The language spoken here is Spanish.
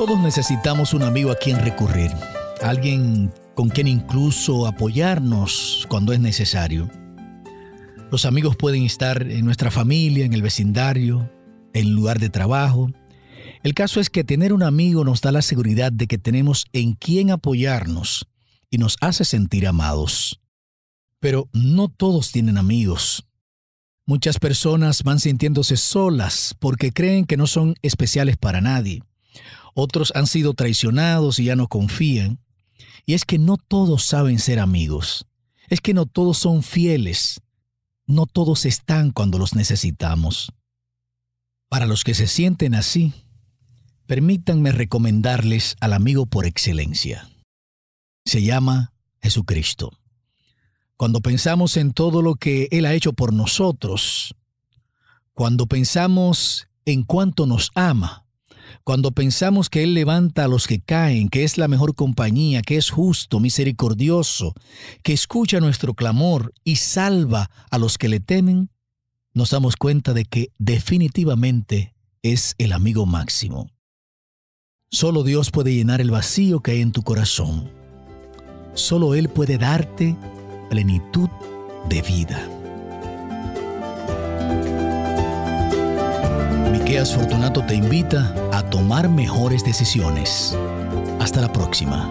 Todos necesitamos un amigo a quien recurrir, alguien con quien incluso apoyarnos cuando es necesario. Los amigos pueden estar en nuestra familia, en el vecindario, en lugar de trabajo. El caso es que tener un amigo nos da la seguridad de que tenemos en quien apoyarnos y nos hace sentir amados. Pero no todos tienen amigos. Muchas personas van sintiéndose solas porque creen que no son especiales para nadie. Otros han sido traicionados y ya no confían. Y es que no todos saben ser amigos. Es que no todos son fieles. No todos están cuando los necesitamos. Para los que se sienten así, permítanme recomendarles al amigo por excelencia. Se llama Jesucristo. Cuando pensamos en todo lo que Él ha hecho por nosotros, cuando pensamos en cuánto nos ama, cuando pensamos que Él levanta a los que caen, que es la mejor compañía, que es justo, misericordioso, que escucha nuestro clamor y salva a los que le temen, nos damos cuenta de que definitivamente es el amigo máximo. Solo Dios puede llenar el vacío que hay en tu corazón. Solo Él puede darte plenitud de vida. Miqueas Fortunato te invita a tomar mejores decisiones. Hasta la próxima.